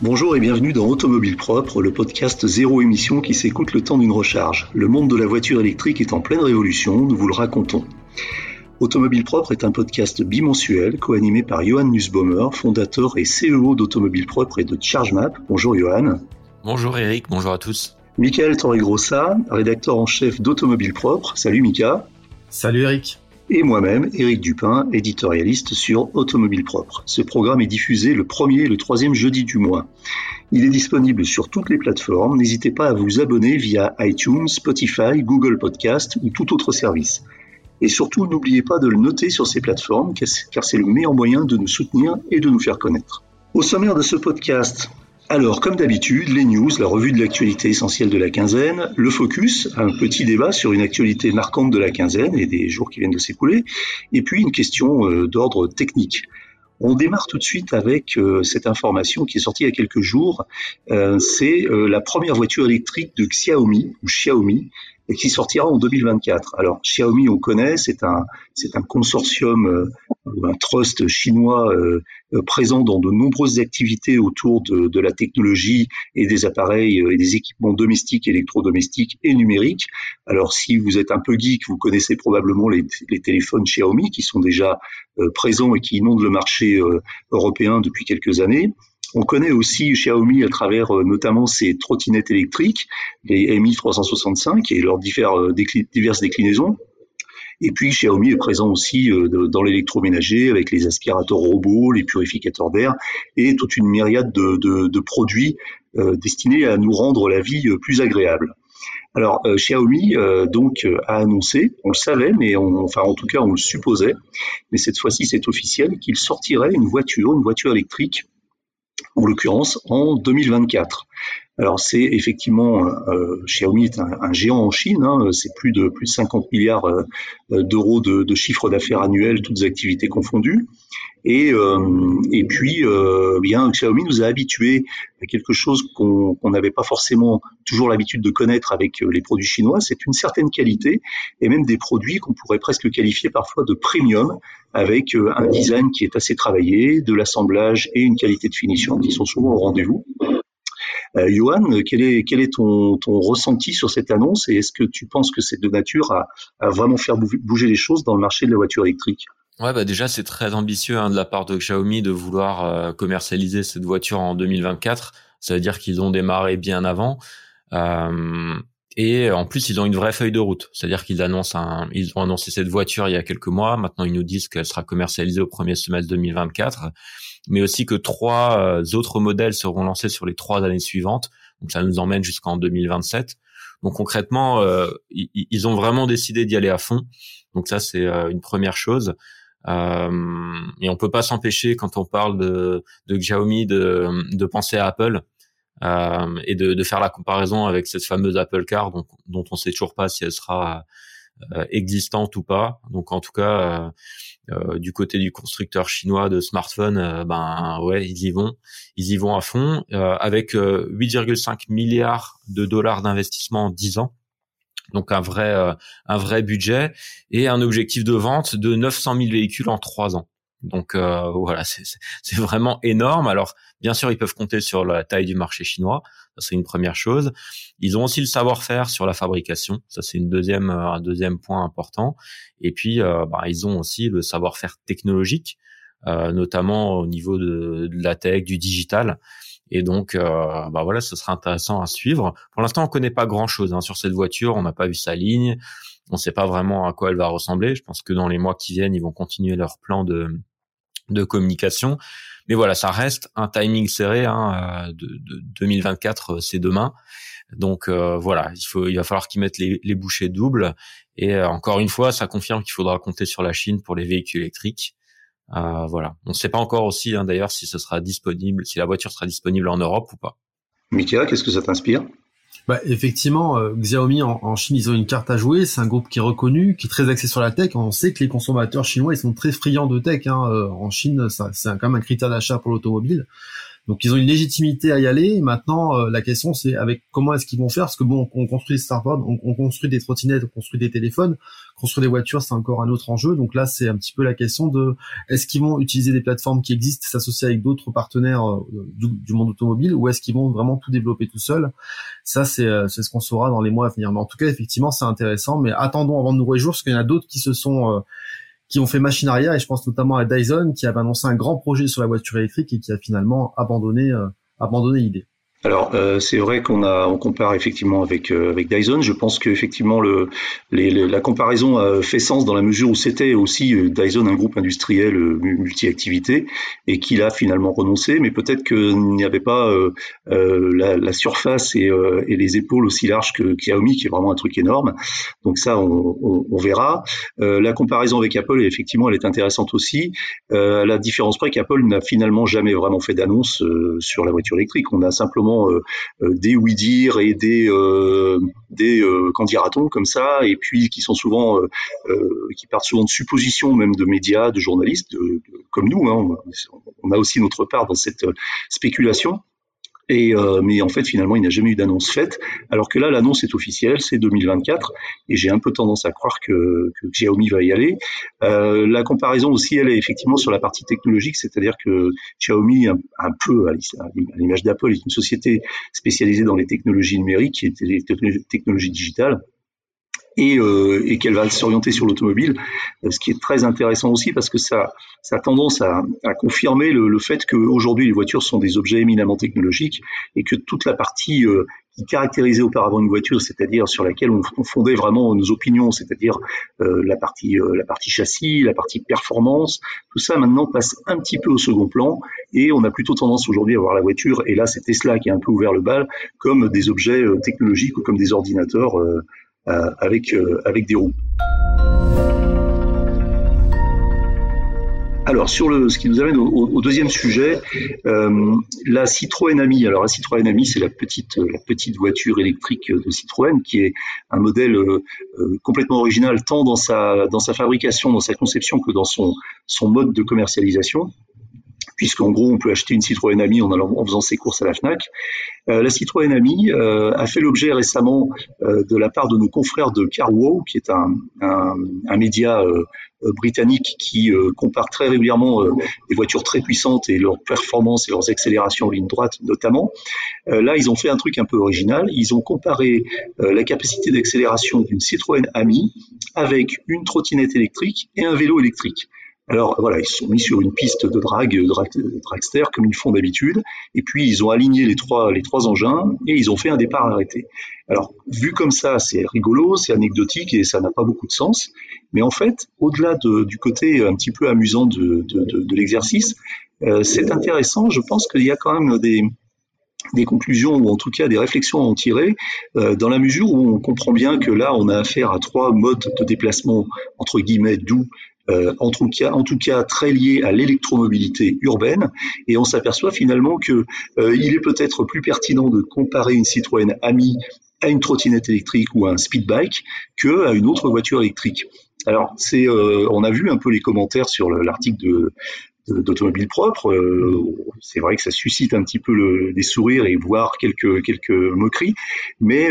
Bonjour et bienvenue dans Automobile Propre, le podcast zéro émission qui s'écoute le temps d'une recharge. Le monde de la voiture électrique est en pleine révolution, nous vous le racontons. Automobile Propre est un podcast bimensuel co-animé par Johan Nussbaumer, fondateur et CEO d'Automobile Propre et de ChargeMap. Bonjour Johan. Bonjour Eric, bonjour à tous. Michael Torregrossa, rédacteur en chef d'Automobile Propre. Salut Mika. Salut Eric et moi-même, Éric Dupin, éditorialiste sur Automobile Propre. Ce programme est diffusé le premier et le troisième jeudi du mois. Il est disponible sur toutes les plateformes. N'hésitez pas à vous abonner via iTunes, Spotify, Google Podcast ou tout autre service. Et surtout, n'oubliez pas de le noter sur ces plateformes, car c'est le meilleur moyen de nous soutenir et de nous faire connaître. Au sommaire de ce podcast, alors, comme d'habitude, les news, la revue de l'actualité essentielle de la quinzaine, le focus, un petit débat sur une actualité marquante de la quinzaine et des jours qui viennent de s'écouler, et puis une question euh, d'ordre technique. On démarre tout de suite avec euh, cette information qui est sortie il y a quelques jours. Euh, c'est la première voiture électrique de Xiaomi ou Xiaomi et qui sortira en 2024. Alors Xiaomi, on connaît, c'est un c'est un consortium, euh, un trust chinois euh, euh, présent dans de nombreuses activités autour de, de, la technologie et des appareils et des équipements domestiques, électrodomestiques et numériques. Alors si vous êtes un peu geek, vous connaissez probablement les, les téléphones Xiaomi qui sont déjà présents et qui inondent le marché européen depuis quelques années. On connaît aussi Xiaomi à travers euh, notamment ses trottinettes électriques, les Mi 365 et leurs euh, diverses déclinaisons. Et puis Xiaomi est présent aussi euh, dans l'électroménager avec les aspirateurs robots, les purificateurs d'air et toute une myriade de, produits destinés à nous rendre la vie plus agréable. Alors Xiaomi donc a annoncé, on le savait, mais enfin en tout cas on le supposait, mais cette fois-ci c'est officiel qu'il sortirait une voiture, une voiture électrique en l'occurrence en 2024. Alors c'est effectivement euh, Xiaomi est un, géant en Chine, hein, c'est plus de plus de 50 milliards euh, d'euros de, de, chiffre d'affaires annuel, toutes activités confondues. Et, euh, et puis euh, bien Xiaomi nous a habitués à quelque chose qu'on n'avait pas forcément toujours l'habitude de connaître avec les produits chinois, c'est une certaine qualité et même des produits qu'on pourrait presque qualifier parfois de premium, avec un design qui est assez travaillé, de l'assemblage et une qualité de finition qui sont souvent au rendez-vous. Euh, Johan, quel est, ton, ressenti sur cette annonce et est-ce que tu penses que c'est de nature à, vraiment faire bouger les choses dans le marché de la voiture électrique? Ouais, bah déjà c'est très ambitieux hein, de la part de Xiaomi de vouloir euh, commercialiser cette voiture en 2024. Ça veut dire qu'ils ont démarré bien avant. Euh, et en plus, ils ont une vraie feuille de route. C'est-à-dire qu'ils annoncent ils ont annoncé cette voiture il y a quelques mois. Maintenant, ils nous disent qu'elle sera commercialisée au premier semestre 2024, mais aussi que trois euh, autres modèles seront lancés sur les trois années suivantes. Donc, ça nous emmène jusqu'en 2027. Donc, concrètement, euh, ils, ont vraiment décidé d'y aller à fond. Donc, ça, c'est euh, une première chose. Euh, et on peut pas s'empêcher quand on parle de, Xiaomi de, penser à Apple euh, et de, faire la comparaison avec cette fameuse Apple Car dont, dont on sait toujours pas si elle sera euh, existante ou pas. Donc en tout cas, euh, euh du côté du constructeur chinois de smartphones, euh, ben ouais, ils y vont, ils y vont à fond avec 8,5 milliards de dollars d'investissement en 10 ans. Donc un vrai un vrai budget et un objectif de vente de 900 000 véhicules en 3 ans. Donc euh, voilà, c'est vraiment énorme. Alors bien sûr, ils peuvent compter sur la taille du marché chinois, ça c'est une première chose. Ils ont aussi le savoir-faire sur la fabrication, ça c'est une deuxième euh, un deuxième point important. Et puis euh, bah, ils ont aussi le savoir-faire technologique, notamment au niveau de, de, la tech, du digital. Et donc, bah voilà, ce sera intéressant à suivre. Pour l'instant, on connaît pas grand-chose hein, sur cette voiture. On n'a pas vu sa ligne. On ne sait pas vraiment à quoi elle va ressembler. Je pense que dans les mois qui viennent, ils vont continuer leur plan de de communication. Mais voilà, ça reste un timing serré. Hein, euh, de, de 2024, euh, c'est demain. Donc euh, voilà, il faut, il va falloir qu'ils mettent les, les bouchées doubles. Et encore une fois, ça confirme qu'il faudra compter sur la Chine pour les véhicules électriques. voilà. On ne sait pas encore aussi hein, d'ailleurs si ce sera disponible, si la voiture sera disponible en Europe ou pas. Mika, qu'est-ce que ça t'inspire? Bah, effectivement, euh, Xiaomi en, Chine, ils ont une carte à jouer. C'est un groupe qui est reconnu, qui est très axé sur la tech. On sait que les consommateurs chinois, ils sont très friands de tech. Hein. Euh, en Chine, c'est quand même un critère d'achat pour l'automobile. Donc ils ont une légitimité à y aller. Maintenant, euh, la question c'est avec comment est-ce qu'ils vont faire? Parce que bon, on construit des startups, on, construit des trottinettes, on construit des téléphones, construire des voitures, c'est encore un autre enjeu. Donc là, c'est un petit peu la question de est-ce qu'ils vont utiliser des plateformes qui existent, s'associer avec d'autres partenaires euh, du, monde automobile, ou est-ce qu'ils vont vraiment tout développer tout seuls? Ça, c'est euh, ce qu'on saura dans les mois à venir. Mais en tout cas, effectivement, c'est intéressant. Mais attendons avant de nous réjouir, parce qu'il y en a d'autres qui se sont qui ont fait machine et je pense notamment à Dyson qui avait annoncé un grand projet sur la voiture électrique et qui a finalement abandonné euh, abandonné l'idée. Alors euh, c'est vrai qu'on a on compare effectivement avec euh, avec Dyson. Je pense qu'effectivement le les, la comparaison a fait sens dans la mesure où c'était aussi euh, Dyson un groupe industriel multi-activité et qu'il a finalement renoncé. Mais peut-être qu'il n'y avait pas la, la, surface et, et, les épaules aussi larges que Xiaomi, qui est vraiment un truc énorme. Donc ça on, on, on verra. la comparaison avec Apple effectivement elle est intéressante aussi. à la différence près qu'Apple n'a finalement jamais vraiment fait d'annonce sur la voiture électrique. On a simplement euh, euh, des oui-dire et des euh, des candidatons comme ça, et puis qui sont souvent qui partent souvent de suppositions même de médias, de journalistes, comme nous. Hein, on a aussi notre part dans cette spéculation. Et euh, mais en fait, finalement, il n'a jamais eu d'annonce faite. Alors que là, l'annonce est officielle, c'est 2024, et j'ai un peu tendance à croire que, que Xiaomi va y aller. Euh, la comparaison aussi, elle est effectivement sur la partie technologique, c'est-à-dire que Xiaomi, un, un peu à l'image d'Apple, est une société spécialisée dans les technologies numériques, et les technologies digitales et, euh, et qu'elle va s'orienter sur l'automobile, euh, ce qui est très intéressant aussi parce que ça, ça a tendance à, à confirmer le, le fait qu'aujourd'hui les voitures sont des objets éminemment technologiques et que toute la partie euh, qui caractérisait auparavant une voiture, c'est-à-dire sur laquelle on, fondait vraiment nos opinions, c'est-à-dire euh, la partie euh, la partie châssis, la partie performance, tout ça maintenant passe un petit peu au second plan et on a plutôt tendance aujourd'hui à voir la voiture et là c'est Tesla qui a un peu ouvert le bal comme des objets technologiques ou comme des ordinateurs euh, avec, euh, avec des roues. Alors sur ce qui nous amène au, deuxième sujet, euh, la Citroën Ami. Alors la Citroën Ami, c'est la petite voiture électrique de Citroën qui est un modèle complètement original tant dans sa fabrication, dans sa conception que dans son mode de commercialisation puisqu'en gros, on peut acheter une Citroën Ami en, allant, en faisant ses courses à la FNAC. Euh, la Citroën Ami euh, a fait l'objet récemment euh, de la part de nos confrères de CarWow, qui est un, un, un média britannique qui compare très régulièrement des voitures très puissantes et leurs performances et leurs accélérations en ligne droite notamment. là, ils ont fait un truc un peu original. Ils ont comparé la capacité d'accélération d'une Citroën Ami avec une trottinette électrique et un vélo électrique. Alors voilà, ils se sont mis sur une piste de drag, dragster comme ils font d'habitude, et puis ils ont aligné les trois, les trois engins et ils ont fait un départ arrêté. Alors vu comme ça, c'est rigolo, c'est anecdotique et ça n'a pas beaucoup de sens, mais en fait, au-delà du côté un petit peu amusant de, l'exercice, euh, c'est intéressant. Je pense qu'il y a quand même des, des conclusions ou en tout cas des réflexions à en tirer euh, dans la mesure où on comprend bien que là on a affaire à trois modes de déplacement entre guillemets doux euh, en, tout cas, en tout cas très lié à l'électromobilité urbaine, et on s'aperçoit finalement que euh, il est peut-être plus pertinent de comparer une Citroën Ami à une trottinette électrique ou à un speedbike que à une autre voiture électrique. Alors, c'est, euh, on a vu un peu les commentaires sur l'article de, d'automobile propre. c'est vrai que ça suscite un petit peu le, des sourires et voire quelques quelques moqueries, mais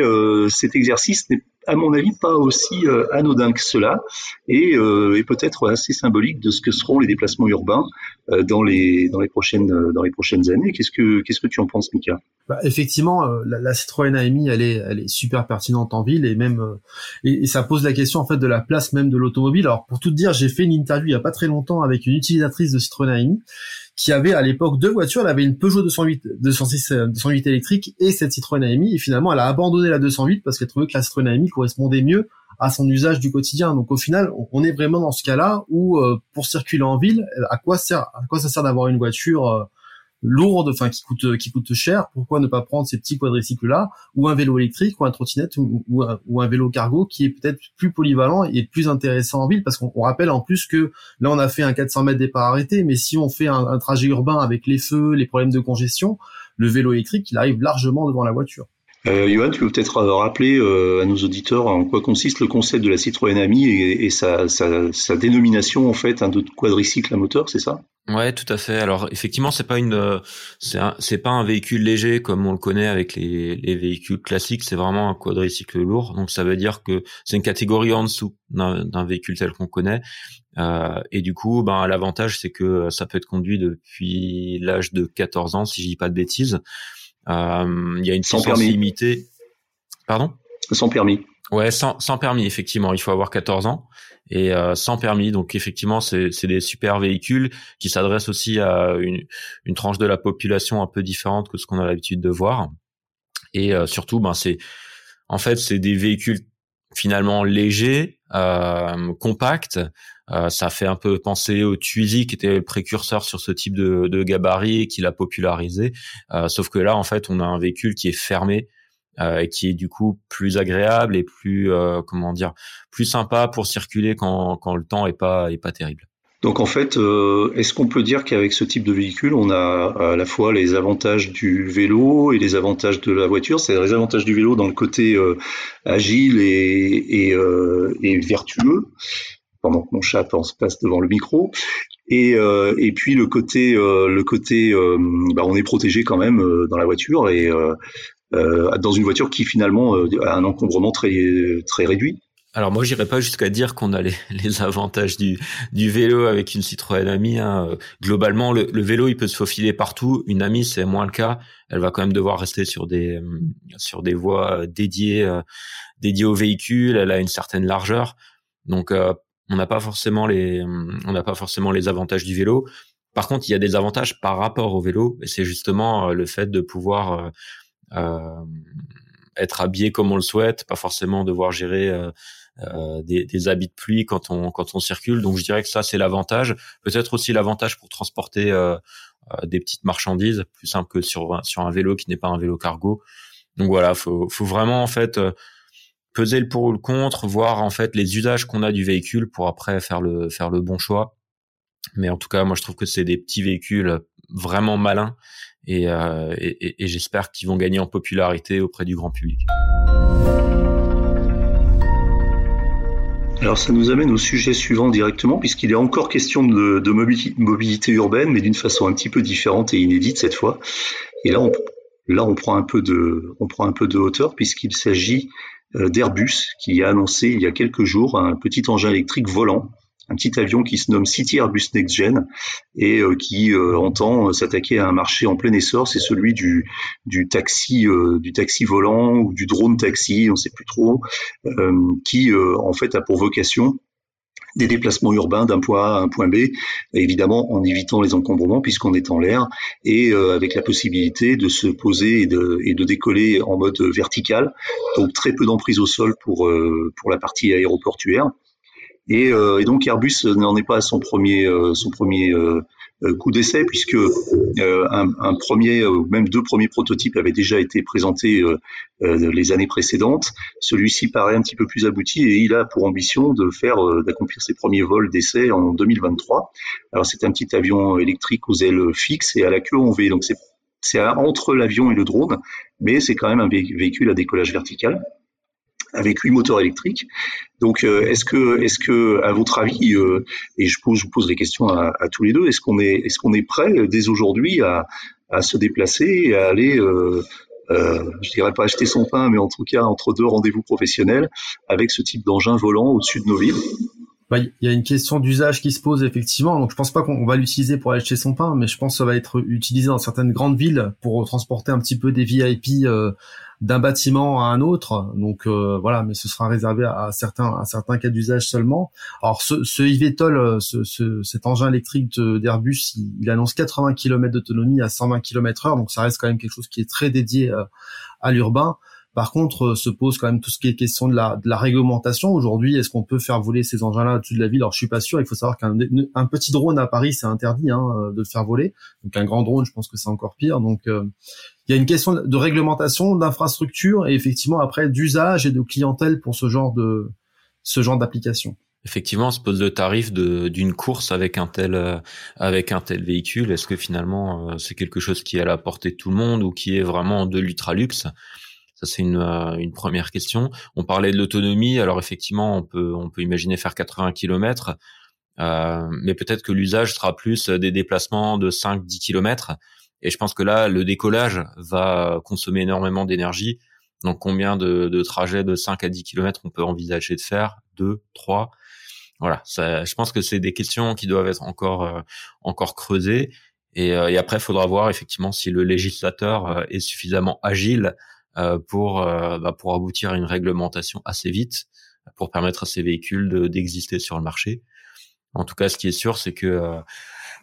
cet exercice n'est à mon avis, pas aussi euh, anodin que cela et, euh, et peut-être assez symbolique de ce que seront les déplacements urbains euh, dans les dans les prochaines dans les prochaines années. Qu'est-ce que qu'est-ce que tu en penses, Mika? Bah, Effectivement, la, la, Citroën AMI, elle est elle est super pertinente en ville et même et, et, ça pose la question en fait de la place même de l'automobile. Alors pour tout dire, j'ai fait une interview il y a pas très longtemps avec une utilisatrice de Citroën AMI qui avait à l'époque deux voitures. Elle avait une Peugeot 208, 206, 208 électrique et cette Citroën AMI. Et finalement, elle a abandonné la 208 parce qu'elle trouvait que la Citroën AMI correspondait mieux à son usage du quotidien. Donc au final, on est vraiment dans ce cas-là où euh, pour circuler en ville, à quoi sert, à quoi ça sert d'avoir une voiture euh, lourde, enfin qui coûte qui coûte cher. Pourquoi ne pas prendre ces petits quadricycles là, ou un vélo électrique, ou un trottinette, ou, un, vélo cargo qui est peut-être plus polyvalent et plus intéressant en ville, parce qu'on rappelle en plus que là on a fait un 400 mètres départ arrêté, mais si on fait un trajet urbain avec les feux, les problèmes de congestion, le vélo électrique il arrive largement devant la voiture. Euh, Johan, tu peux peut-être rappeler euh, à nos auditeurs en quoi consiste le concept de la Citroën Ami et, sa, sa, sa, dénomination en fait un de quadricycle à moteur, c'est ça? Ouais, tout à fait. Alors effectivement, c'est pas une, c'est pas un véhicule léger comme on le connaît avec les, les véhicules classiques. C'est vraiment un quadricycle lourd. Donc ça veut dire que c'est une catégorie en dessous d'un véhicule tel qu'on connaît. Euh, et du coup, ben l'avantage c'est que ça peut être conduit depuis l'âge de 14 ans, si je dis pas de bêtises. Euh, il y a une sans permis limitée. Pardon? Sans permis. Ouais, sans, sans permis, effectivement. Il faut avoir 14 ans et euh, sans permis. Donc effectivement, c'est des super véhicules qui s'adressent aussi à une, une, tranche de la population un peu différente que ce qu'on a l'habitude de voir. Et euh, surtout, ben c'est en fait c'est des véhicules finalement légers, euh, compacts. Euh, ça fait un peu penser au Twizy qui était le précurseur sur ce type de, de gabarit et qui l'a popularisé. Euh, sauf que là, en fait, on a un véhicule qui est fermé, euh, et qui est du coup plus agréable et plus euh, comment dire plus sympa pour circuler quand, quand le temps est pas est pas terrible. Donc en fait, euh, est-ce qu'on peut dire qu'avec ce type de véhicule, on a à la fois les avantages du vélo et les avantages de la voiture? C'est les avantages du vélo dans le côté agile et, et, vertueux, pendant que mon chat passe devant le micro. Et, puis le côté, le côté, bah, on est protégé quand même dans la voiture et euh, dans une voiture qui finalement euh, a un encombrement très très réduit. Alors moi, j'irais pas jusqu'à dire qu'on a les, les, avantages du, du vélo avec une Citroën Ami. Hein. Globalement, le, le, vélo, il peut se faufiler partout. Une Ami, c'est moins le cas. Elle va quand même devoir rester sur des sur des voies dédiées euh, dédiées au véhicule. Elle a une certaine largeur, donc euh, on n'a pas forcément les on n'a pas forcément les avantages du vélo. Par contre, il y a des avantages par rapport au vélo, et c'est justement le fait de pouvoir euh, être habillé comme on le souhaite, pas forcément devoir gérer euh, euh, des, des, habits de pluie quand on quand on circule. Donc je dirais que ça c'est l'avantage. Peut-être aussi l'avantage pour transporter des petites marchandises, plus simple que sur sur un vélo qui n'est pas un vélo cargo. Donc voilà, faut faut vraiment en fait peser le pour ou le contre, voir en fait les usages qu'on a du véhicule pour après faire le faire le bon choix. Mais en tout cas, moi je trouve que c'est des petits véhicules vraiment malins euh, et, et, j'espère qu'ils vont gagner en popularité auprès du grand public. Alors ça nous amène au sujet suivant directement, puisqu'il est encore question de, mobilité urbaine, mais d'une façon un petit peu différente et inédite cette fois. Et là, on, là, on prend un peu de, on prend un peu de hauteur, puisqu'il s'agit euh, d'Airbus, qui a annoncé il y a quelques jours un petit engin électrique volant un petit avion qui se nomme City Airbus Next Gen et euh, qui euh, entend s'attaquer à un marché en plein essor, c'est celui du, taxi euh, du taxi volant ou du drone taxi, on ne sait plus trop, qui en fait a pour vocation des déplacements urbains d'un point A à un point B, évidemment en évitant les encombrements puisqu'on est en l'air et avec la possibilité de se poser et de, et de décoller en mode vertical, donc très peu d'emprise au sol pour, pour la partie aéroportuaire. Et, euh, et, donc Airbus n'en est pas à son premier, euh, son premier euh, coup d'essai puisque un, un, premier, même deux premiers prototypes avaient déjà été présentés les années précédentes. Celui-ci paraît un petit peu plus abouti et il a pour ambition de faire, d'accomplir ses premiers vols d'essai en 2023. Alors c'est un petit avion électrique aux ailes fixes et à la queue en V, donc c'est c'est entre l'avion et le drone, mais c'est quand même un véhicule à décollage vertical avec huit moteurs électriques. Donc, euh, est-ce que, est-ce que, à votre avis, euh, et je, pose, je vous pose les questions à, tous les deux, est-ce qu'on est, est-ce qu'on est prêt dès aujourd'hui à, à se déplacer et à aller, euh, euh, je dirais pas acheter son pain, mais en tout cas entre deux rendez-vous professionnels avec ce type d'engin volant au-dessus de nos villes? Bah, il y a une question d'usage qui se pose effectivement. Donc je pense pas qu'on va l'utiliser pour aller acheter son pain, mais je pense que ça va être utilisé dans certaines grandes villes pour transporter un petit peu des VIP euh, d'un bâtiment à un autre. Donc euh, voilà, mais ce sera réservé à, certains à certains cas d'usage seulement. Alors ce, ce euh, ce, ce, cet engin électrique d'Airbus, il, annonce 80 km d'autonomie à 120 km/h, donc ça reste quand même quelque chose qui est très dédié à l'urbain. Par contre, se pose quand même tout ce qui est question de la, de la réglementation. Aujourd'hui, est-ce qu'on peut faire voler ces engins-là au-dessus de la ville? Alors, je suis pas sûr. Il faut savoir qu'un un petit drone à Paris, c'est interdit hein, de le faire voler. Donc, un grand drone, je pense que c'est encore pire. Donc, il y a une question de réglementation, d'infrastructure et effectivement après d'usage et de clientèle pour ce genre de ce genre d'application effectivement, on se pose le tarif d'une course avec un tel euh, avec un tel véhicule. Est-ce que finalement euh, c'est quelque chose qui est à la portée de tout le monde ou qui est vraiment de l'ultra luxe ça c'est une, euh, une première question. On parlait de l'autonomie, alors effectivement on peut on peut imaginer faire 80 km, mais peut-être que l'usage sera plus des déplacements de 5-10 km. Et je pense que là le décollage va consommer énormément d'énergie. Donc combien de, de trajets de 5 à 10 km on peut envisager de faire? 2, 3 voilà, je pense que c'est des questions qui doivent être encore euh, encore creusées. Et, euh, et après, il faudra voir effectivement si le législateur euh, est suffisamment agile pour bah, pour aboutir à une réglementation assez vite pour permettre à ces véhicules d'exister sur le marché. En tout cas, ce qui est sûr, c'est que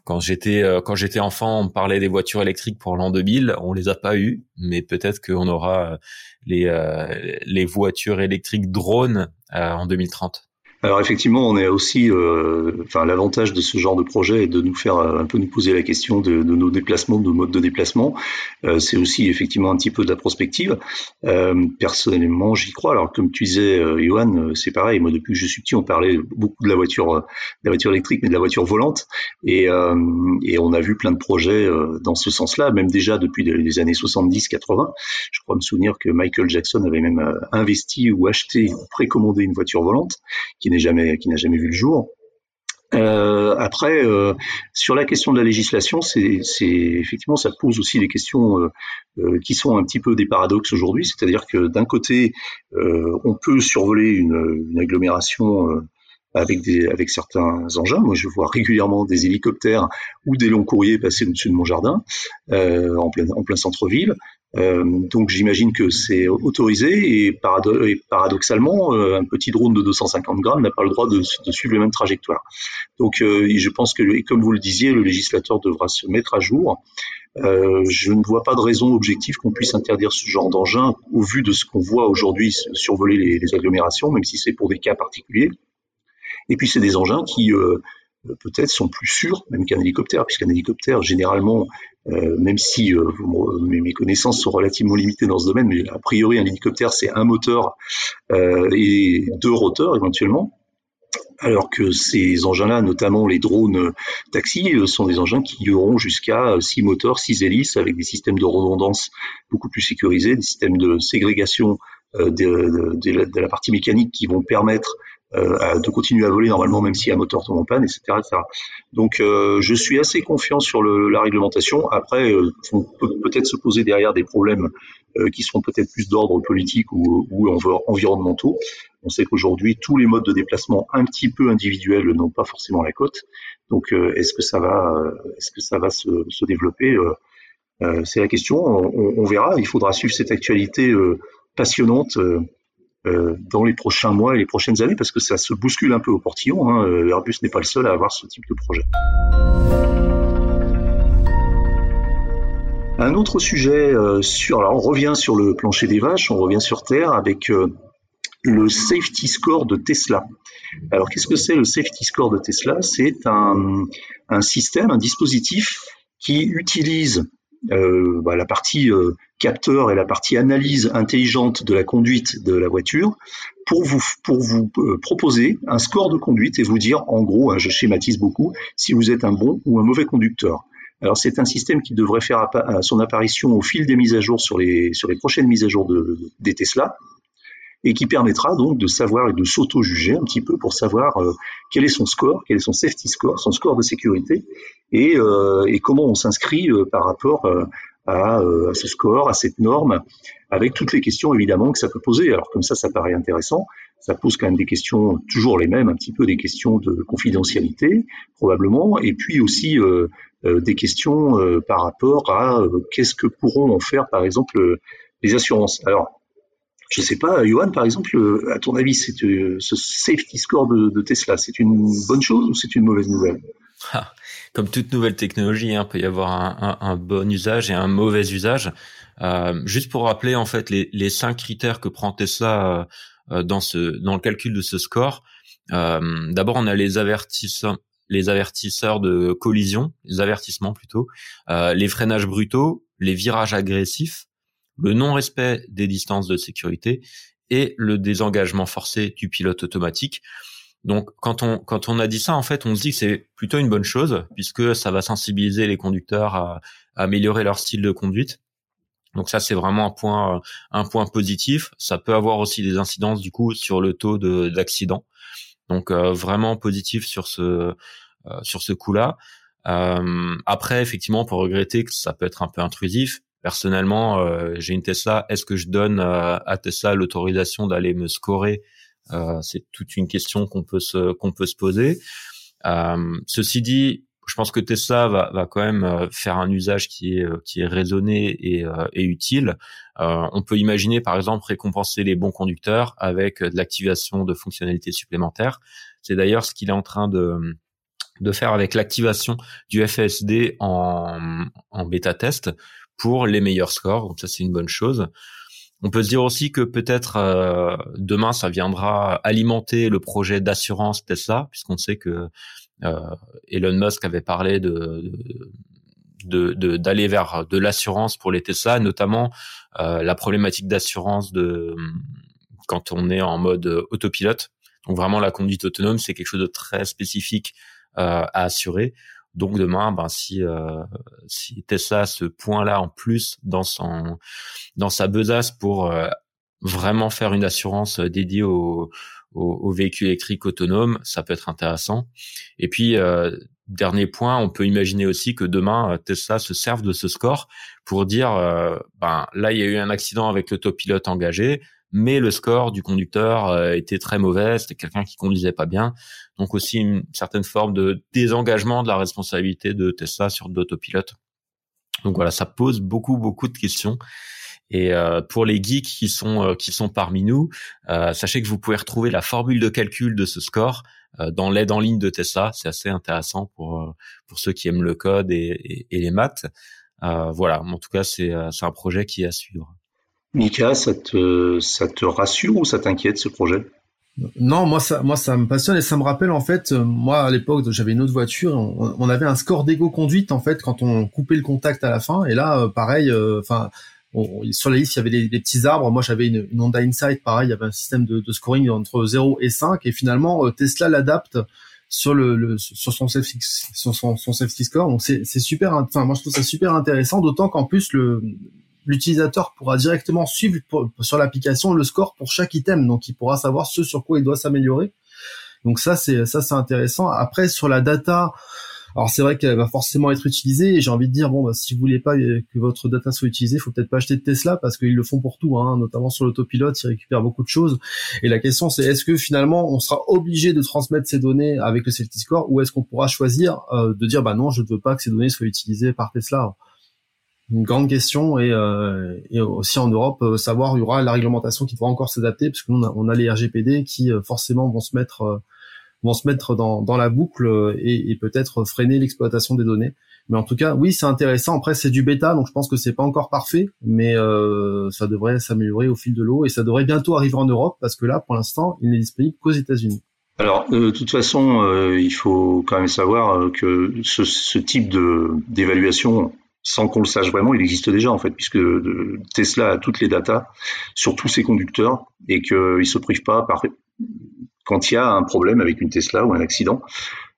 quand j'étais quand j'étais enfant, on parlait des voitures électriques pour l'an 2000, on les a pas eues, mais peut-être qu'on aura les les voitures électriques drones en 2030. Alors effectivement, on est aussi, euh, enfin l'avantage de ce genre de projet est de nous faire euh, un peu nous poser la question de, nos déplacements, de nos modes de déplacement. Euh, c'est aussi effectivement un petit peu de la prospective. Euh, personnellement, j'y crois. Alors comme tu disais, euh, Johan, euh, c'est pareil. Moi, depuis que je suis petit, on parlait beaucoup de la voiture, de la voiture électrique, mais de la voiture volante. Et, et on a vu plein de projets dans ce sens-là, même déjà depuis les années 70-80. Je crois me souvenir que Michael Jackson avait même investi ou acheté ou précommandé une voiture volante qui jamais, qui n'a jamais vu le jour. Euh, après, euh, sur la question de la législation, c'est effectivement ça pose aussi des questions euh, qui sont un petit peu des paradoxes aujourd'hui. C'est-à-dire que d'un côté, on peut survoler une, une agglomération avec des avec certains engins. Moi, je vois régulièrement des hélicoptères ou des longs courriers passer au-dessus de mon jardin en plein en plein centre-ville. Euh, donc j'imagine que c'est autorisé et, paradoxalement, euh, un petit drone de 250 grammes n'a pas le droit de, suivre les mêmes trajectoires. Donc euh, je pense que, comme vous le disiez, le législateur devra se mettre à jour. je ne vois pas de raison objective qu'on puisse interdire ce genre d'engin au vu de ce qu'on voit aujourd'hui survoler les, les, agglomérations, même si c'est pour des cas particuliers. Et puis c'est des engins qui peut-être sont plus sûrs même qu'un hélicoptère, puisqu'un hélicoptère, généralement, euh, même si euh, mes connaissances sont relativement limitées dans ce domaine, mais a priori un hélicoptère c'est un moteur euh, et deux roteurs éventuellement. Alors que ces engins-là, notamment les drones taxis, sont des engins qui auront jusqu'à six moteurs, six hélices, avec des systèmes de redondance beaucoup plus sécurisés, des systèmes de ségrégation de, de, la partie mécanique qui vont permettre euh, de continuer à voler normalement même si un moteur tombe en panne, etc. etc. Donc euh, je suis assez confiant sur le, la réglementation. Après, euh, on peut peut-être se poser derrière des problèmes qui seront peut-être plus d'ordre politique ou, ou environnementaux. On sait qu'aujourd'hui, tous les modes de déplacement un petit peu individuels n'ont pas forcément la cote. Donc, est-ce que ça va, est-ce que ça va se, se développer C'est la question. On, on, verra. Il faudra suivre cette actualité passionnante dans les prochains mois et les prochaines années parce que ça se bouscule un peu au portillon. Hein. Euh, Airbus n'est pas le seul à avoir ce type de projet. Un autre sujet euh, sur, alors on revient sur le plancher des vaches, on revient sur Terre avec le safety score de Tesla. Alors qu'est-ce que c'est le safety score de Tesla? C'est un, système, un dispositif qui utilise euh, bah, la partie euh, capteur et la partie analyse intelligente de la conduite de la voiture pour vous, pour vous euh, proposer un score de conduite et vous dire, en gros, hein, je schématise beaucoup, si vous êtes un bon ou un mauvais conducteur. Alors c'est un système qui devrait faire son apparition au fil des mises à jour sur les, sur les prochaines mises à jour de, des Tesla et qui permettra donc de savoir et de s'auto-juger un petit peu pour savoir euh, quel est son score, quel est son safety score, son score de sécurité, et, euh, comment on s'inscrit euh, par rapport à, à, ce score, à cette norme, avec toutes les questions évidemment que ça peut poser. Alors comme ça, ça paraît intéressant. Ça pose quand même des questions toujours les mêmes, un petit peu des questions de confidentialité probablement, et puis aussi des questions par rapport à qu'est-ce que pourront en faire par exemple les assurances. Alors je sais pas, Johan, par exemple, à ton avis, euh, ce safety score de, Tesla, c'est une bonne chose ou c'est une mauvaise nouvelle? Ah, Comme toute nouvelle technologie, il hein, peut y avoir un, bon usage et un mauvais usage. juste pour rappeler en fait les, les cinq critères que prend Tesla dans ce dans le calcul de ce score. D'abord, on a les avertisseurs les avertisseurs de collision, les avertissements plutôt, les freinages brutaux, les virages agressifs, le non-respect des distances de sécurité et le désengagement forcé du pilote automatique. Donc quand on quand on a dit ça en fait, on se dit que c'est plutôt une bonne chose puisque ça va sensibiliser les conducteurs à, améliorer leur style de conduite. Donc ça c'est vraiment un point un point positif. Ça peut avoir aussi des incidences du coup sur le taux d'accident. Donc euh, vraiment positif sur ce euh, sur ce coup-là. Euh, après effectivement peut regretter que ça peut être un peu intrusif. Personnellement, euh, j'ai une Tesla. Est-ce que je donne euh, à Tesla l'autorisation d'aller me scorer? Euh, C'est toute une question qu'on peut se qu'on peut se poser. ceci dit, je pense que Tesla va, va quand même faire un usage qui est qui est raisonné et, et utile. on peut imaginer par exemple récompenser les bons conducteurs avec de l'activation de fonctionnalités supplémentaires. C'est d'ailleurs ce qu'il est en train de de faire avec l'activation du FSD en, en bêta test pour les meilleurs scores. Donc ça, c'est une bonne chose. On peut se dire aussi que peut-être euh, demain, ça viendra alimenter le projet d'assurance Tesla, puisqu'on sait que euh, Elon Musk avait parlé de, de d'aller vers de l'assurance pour les Tesla, notamment euh, la problématique d'assurance de quand on est en mode autopilote. Donc vraiment la conduite autonome, c'est quelque chose de très spécifique à assurer. Donc demain, ben si euh, si Tesla a ce point-là en plus dans son dans sa besace pour euh, vraiment faire une assurance euh, dédiée aux au, véhicules électriques autonomes, ça peut être intéressant. Et puis euh, dernier point, on peut imaginer aussi que demain Tesla se serve de ce score pour dire ben là il y a eu un accident avec l'autopilote engagé, mais le score du conducteur euh, était très mauvais, c'était quelqu'un qui conduisait pas bien. Donc aussi une certaine forme de désengagement de la responsabilité de Tesla sur d'autopilote. Donc voilà, ça pose beaucoup beaucoup de questions. Et euh, pour les geeks qui sont euh, qui sont parmi nous, sachez que vous pouvez retrouver la formule de calcul de ce score dans l'aide en ligne de Tesla. C'est assez intéressant pour pour ceux qui aiment le code et, et, les maths. voilà, en tout cas c'est c'est un projet qui est à suivre. Mika, ça te, ça te rassure ou ça t'inquiète ce projet? Non, moi ça, moi ça me passionne et ça me rappelle en fait, euh, moi à l'époque j'avais une autre voiture, on, avait un score d'égo conduite en fait quand on coupait le contact à la fin. Et là euh, pareil, euh, enfin sur la liste il y avait des, petits arbres, moi j'avais une, Honda Insight pareil, il y avait un système de, scoring entre 0 et 5 et finalement Tesla l'adapte sur le, sur son safety son, son safety score. Donc c'est super, enfin moi je trouve ça super intéressant d'autant qu'en plus le l'utilisateur pourra directement suivre sur l'application le score pour chaque item, donc il pourra savoir ce sur quoi il doit s'améliorer. Donc ça c'est ça c'est intéressant. Après sur la data, alors c'est vrai qu'elle va forcément être utilisée et j'ai envie de dire bon bah, si vous voulez pas que votre data soit utilisée, il faut peut-être pas acheter de Tesla parce qu'ils le font pour tout, hein, notamment sur l'autopilote, ils récupèrent beaucoup de choses. Et la question c'est est-ce que finalement on sera obligé de transmettre ces données avec le safety score ou est-ce qu'on pourra choisir euh, de dire bah non je ne veux pas que ces données soient utilisées par Tesla? Une grande question et, euh, et aussi en Europe euh, savoir il y aura la réglementation qui devra encore s'adapter parce qu'on a, on a les RGPD qui euh, forcément vont se mettre euh, vont se mettre dans, dans la boucle et, et peut-être freiner l'exploitation des données. Mais en tout cas oui c'est intéressant. Après c'est du bêta donc je pense que c'est pas encore parfait mais euh, ça devrait s'améliorer au fil de l'eau et ça devrait bientôt arriver en Europe parce que là pour l'instant il n'est disponible qu'aux États-Unis. Alors, de toute façon, euh, il faut quand même savoir que ce, ce type de d'évaluation sans qu'on le sache vraiment, il existe déjà en fait, puisque Tesla a toutes les datas sur tous ses conducteurs et qu'il se prive pas par quand il y a un problème avec une Tesla ou un accident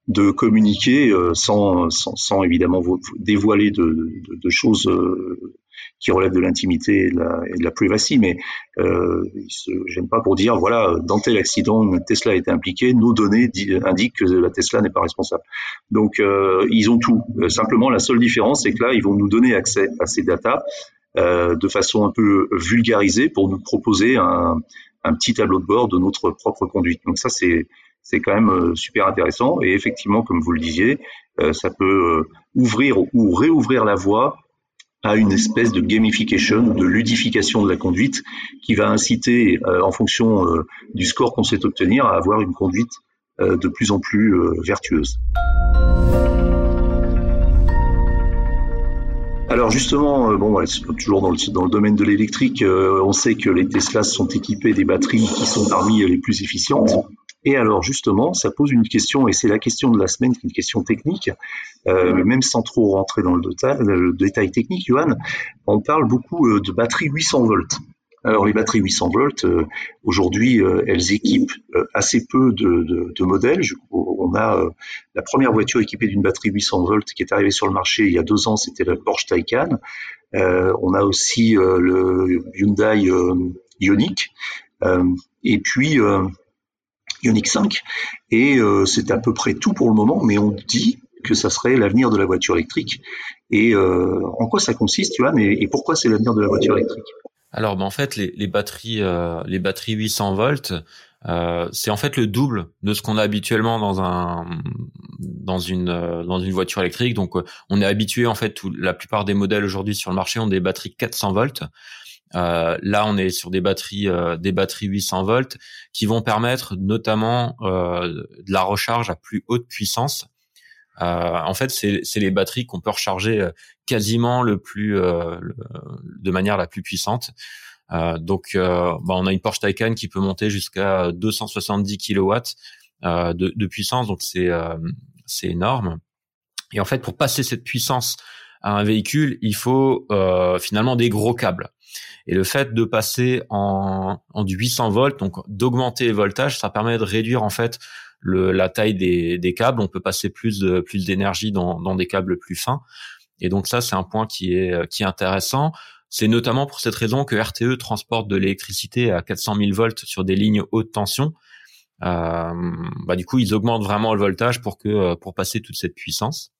de communiquer euh, sans, sans, sans évidemment dévoiler de, de, de choses euh, qui relèvent de l'intimité et, de la privacy, mais euh, gêne pas pour dire voilà dans tel accident Tesla a été impliquée, nos données indiquent que la Tesla n'est pas responsable. Donc euh, ils ont tout. Euh, simplement la seule différence c'est que là ils vont nous donner accès à ces datas euh, de façon un peu vulgarisée pour nous proposer un, un petit tableau de bord de notre propre conduite. Donc ça c'est c'est quand même euh, super intéressant et effectivement comme vous le disiez euh, ça peut ouvrir ou réouvrir la voie à une espèce de gamification, de ludification de la conduite qui va inciter, euh, en fonction euh, du score qu'on sait obtenir, à avoir une conduite euh, de plus en plus vertueuse. alors justement, bon, toujours dans le, dans le domaine de l'électrique, on sait que les Tesla sont équipés des batteries qui sont parmi les plus efficientes. Et alors justement, ça pose une question, et c'est la question de la semaine, qui est une question technique, euh, même sans trop rentrer dans le détail, le détail technique, Johan, on parle beaucoup de batteries 800 volts. Alors les batteries 800 volts, euh, aujourd'hui, euh, elles équipent euh, assez peu de, modèles. on a la première voiture équipée d'une batterie 800 volts qui est arrivée sur le marché il y a deux ans, c'était la Porsche Taycan. on a aussi le Hyundai Ioniq et puis Ioniq 5. Et c'est à peu près tout pour le moment, mais on dit que ça serait l'avenir de la voiture électrique. Et en quoi ça consiste, tu vois, et pourquoi c'est l'avenir de la voiture électrique? Alors, ben, en fait, les, batteries, euh, les batteries 800 volts, euh, c'est en fait le double de ce qu'on a habituellement dans un dans une euh, dans une voiture électrique. Donc, on est habitué en fait, la plupart des modèles aujourd'hui sur le marché ont des batteries 400 volts. Là, on est sur des batteries des batteries 800 volts qui vont permettre notamment de la recharge à plus haute puissance. Euh, en fait, c'est les batteries qu'on peut recharger euh, quasiment le plus, euh, de manière la plus puissante. donc, bah, on a une Porsche Taycan qui peut monter jusqu'à 270 kW de, de, puissance, donc c'est c'est énorme. Et en fait, pour passer cette puissance à un véhicule, il faut finalement des gros câbles. Et le fait de passer en, en du 800 volts, donc d'augmenter les voltages, ça permet de réduire en fait la taille des, câbles. On peut passer plus de plus d'énergie dans, dans des câbles plus fins. Et donc ça, c'est un point qui est qui est intéressant. C'est notamment pour cette raison que RTE transporte de l'électricité à 400 000 volts sur des lignes haute tension. Euh, bah du coup, ils augmentent vraiment le voltage pour que pour passer toute cette puissance.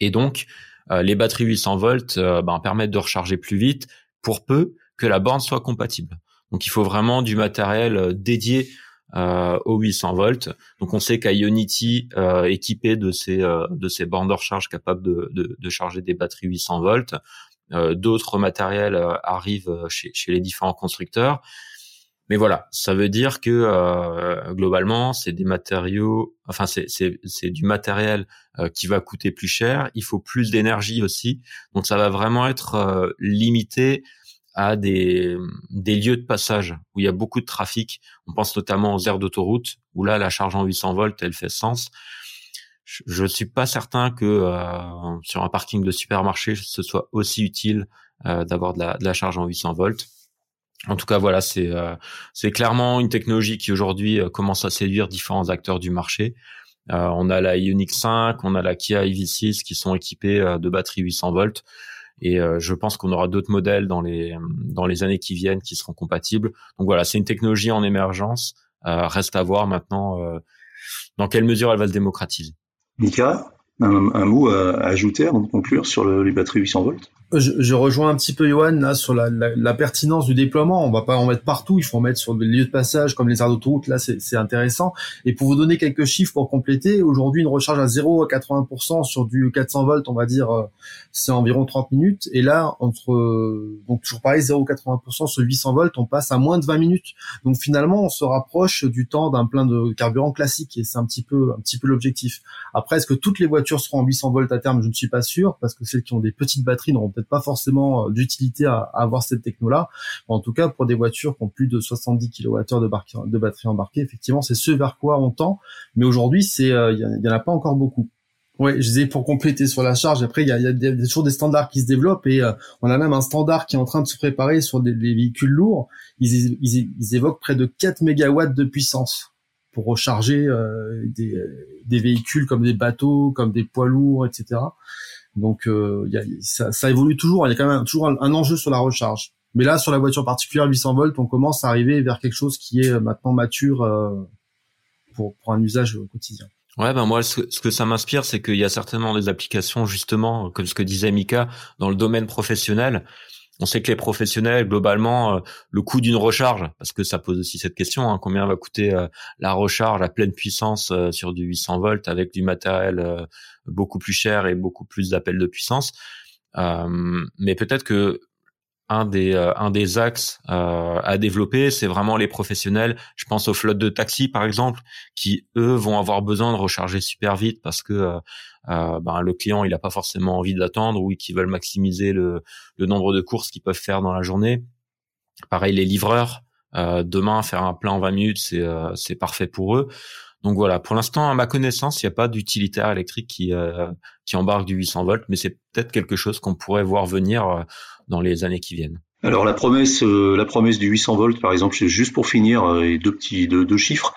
Et donc, euh, les batteries 800 volts euh, bah, permettent de recharger plus vite pour peu que la borne soit compatible. Donc, il faut vraiment du matériel dédié euh, aux 800 volts. Donc on sait qu'Ionity euh, équipé de ces euh, de ces bornes de recharge capables de, de, charger des batteries 800 volts. Euh, d'autres matériels euh, arrivent chez les différents constructeurs. Mais voilà, ça veut dire que globalement, c'est des matériaux, enfin c'est c'est du matériel qui va coûter plus cher. Il faut plus d'énergie aussi, donc ça va vraiment être limité à des, des lieux de passage où il y a beaucoup de trafic. On pense notamment aux aires d'autoroute où là, la charge en 800 volts, elle fait sens. Je ne suis pas certain que euh, sur un parking de supermarché, ce soit aussi utile euh, d'avoir de la, de la, charge en 800 volts. En tout cas, voilà, c'est euh, clairement une technologie qui aujourd'hui commence à séduire différents acteurs du marché. on a la Ioniq 5, on a la Kia EV6 qui sont équipés de batteries 800 volts. Et euh, je pense qu'on aura d'autres modèles dans les dans les années qui viennent qui seront compatibles. Donc voilà, c'est une technologie en émergence. Euh, reste à voir maintenant euh, dans quelle mesure elle va se démocratiser. Mika, un, mot à, ajouter avant de conclure sur le, les batteries 800 volts? Je, je, rejoins un petit peu Johan là sur la, la, pertinence du déploiement. On va pas en mettre partout, il faut en mettre sur des lieux de passage comme les aires d'autoroute. Là, c'est intéressant. Et pour vous donner quelques chiffres pour compléter, aujourd'hui une recharge à 0 à 80% sur du 400 volts, on va dire, euh, c'est environ 30 minutes. Et là, entre donc toujours pareil 0 à 80% sur 800 volts, on passe à moins de 20 minutes. Donc finalement, on se rapproche du temps d'un plein de carburant classique. Et c'est un petit peu un petit peu l'objectif. Après, est-ce que toutes les voitures seront en 800 volts à terme? Je ne suis pas sûr parce que celles qui ont des petites batteries n'auront pas forcément euh, d'utilité à, avoir cette techno-là. En tout cas, pour des voitures qui ont plus de 70 kWh de, de batterie embarquée, effectivement, c'est ce vers quoi on tend. Mais aujourd'hui, c'est il euh, y, en a pas encore beaucoup. Oui, je disais pour compléter sur la charge. Après, il y a, y a, toujours des standards qui se développent et euh, on a même un standard qui est en train de se préparer sur des, véhicules lourds. Ils, ils, évoquent près de 4 mégawatts de puissance pour recharger des, des, véhicules comme des bateaux, comme des poids lourds, etc. Donc euh, ça, évolue toujours. Il y a quand même toujours un, enjeu sur la recharge. Mais là, sur la voiture particulière 800 volts, on commence à arriver vers quelque chose qui est euh, maintenant mature euh, pour, pour un usage quotidien. Ouais, ben moi, ce, que ça m'inspire, c'est qu'il y a certainement des applications, justement, comme ce que disait Mika, dans le domaine professionnel, on sait que les professionnels, globalement, euh, le coût d'une recharge, parce que ça pose aussi cette question, hein, combien va coûter euh, la recharge à pleine puissance euh, sur du 800 volts avec du matériel beaucoup plus cher et beaucoup plus d'appels de puissance. mais peut-être que un des un des axes à développer, c'est vraiment les professionnels. Je pense aux flottes de taxi par exemple, qui eux vont avoir besoin de recharger super vite parce que ben, le client il a pas forcément envie d'attendre ou qui veulent maximiser le, le nombre de courses qu'ils peuvent faire dans la journée. Pareil les livreurs. demain faire un plein en 20 minutes c'est c'est parfait pour eux. Donc voilà, pour l'instant, à ma connaissance, il n'y a pas d'utilitaire électrique qui, euh, qui embarque du 800 volts, mais c'est peut-être quelque chose qu'on pourrait voir venir euh, dans les années qui viennent. Alors la promesse, euh, la promesse du 800 volts, par exemple, juste pour finir, euh, deux petits deux chiffres.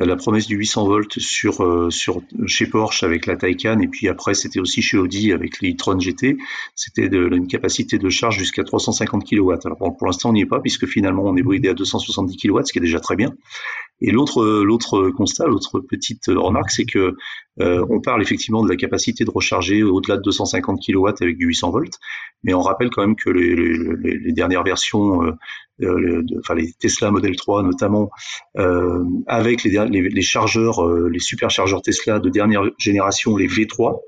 Euh, la promesse du 800 volts sur sur chez Porsche avec la Taycan et puis après c'était aussi chez Audi avec les e-tron GT, c'était une capacité de charge jusqu'à 350 kW. Alors pour l'instant on n'y est pas puisque finalement on est bridé à 270 kW, ce qui est déjà très bien. Et l'autre constat, l'autre petite remarque, c'est que on parle effectivement de la capacité de recharger au-delà de 250 kW avec du 800 volts, mais on rappelle quand même que les, dernières versions, euh, euh enfin les Tesla Model 3 notamment, euh, avec les, les, chargeurs, euh, les superchargeurs Tesla de dernière génération, les V3,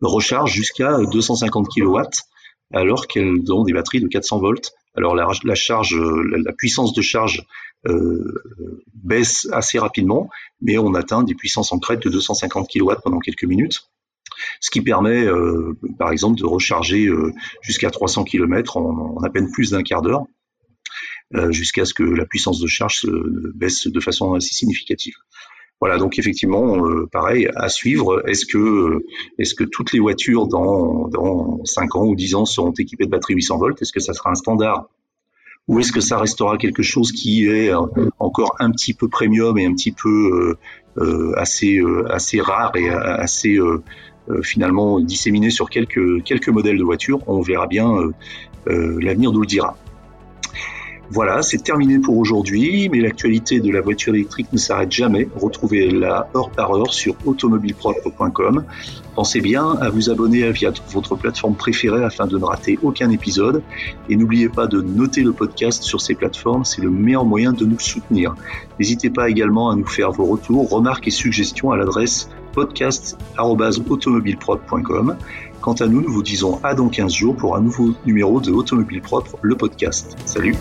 rechargent jusqu'à 250 kW alors qu'elles ont des batteries de 400 volts. Alors la, charge, la, puissance de charge euh, baisse assez rapidement, mais on atteint des puissances en crête de 250 kW pendant quelques minutes ce qui permet, euh, par exemple, de recharger euh, jusqu'à 300 km en, à peine plus d'un quart d'heure, euh, jusqu'à ce que la puissance de charge se baisse de façon assez significative. Voilà, donc effectivement, pareil, à suivre. Est-ce que, est-ce que toutes les voitures dans, dans 5 ans ou 10 ans seront équipées de batteries 800 volts? Est-ce que ça sera un standard? Ou est-ce que ça restera quelque chose qui est encore un petit peu premium et un petit peu assez assez rare et assez euh, finalement disséminé sur quelques, quelques modèles de voitures? On verra bien, euh, euh, l'avenir nous le dira. Voilà, c'est terminé pour aujourd'hui, mais l'actualité de la voiture électrique ne s'arrête jamais. Retrouvez-la heure par heure sur automobilepropre.com. Pensez bien à vous abonner via votre plateforme préférée afin de ne rater aucun épisode. Et n'oubliez pas de noter le podcast sur ces plateformes, c'est le meilleur moyen de nous soutenir. N'hésitez pas également à nous faire vos retours, remarques et suggestions à l'adresse podcast.automobilepropre.com. Quant à nous, nous vous disons à dans 15 jours pour un nouveau numéro de Automobile Propre, le podcast. Salut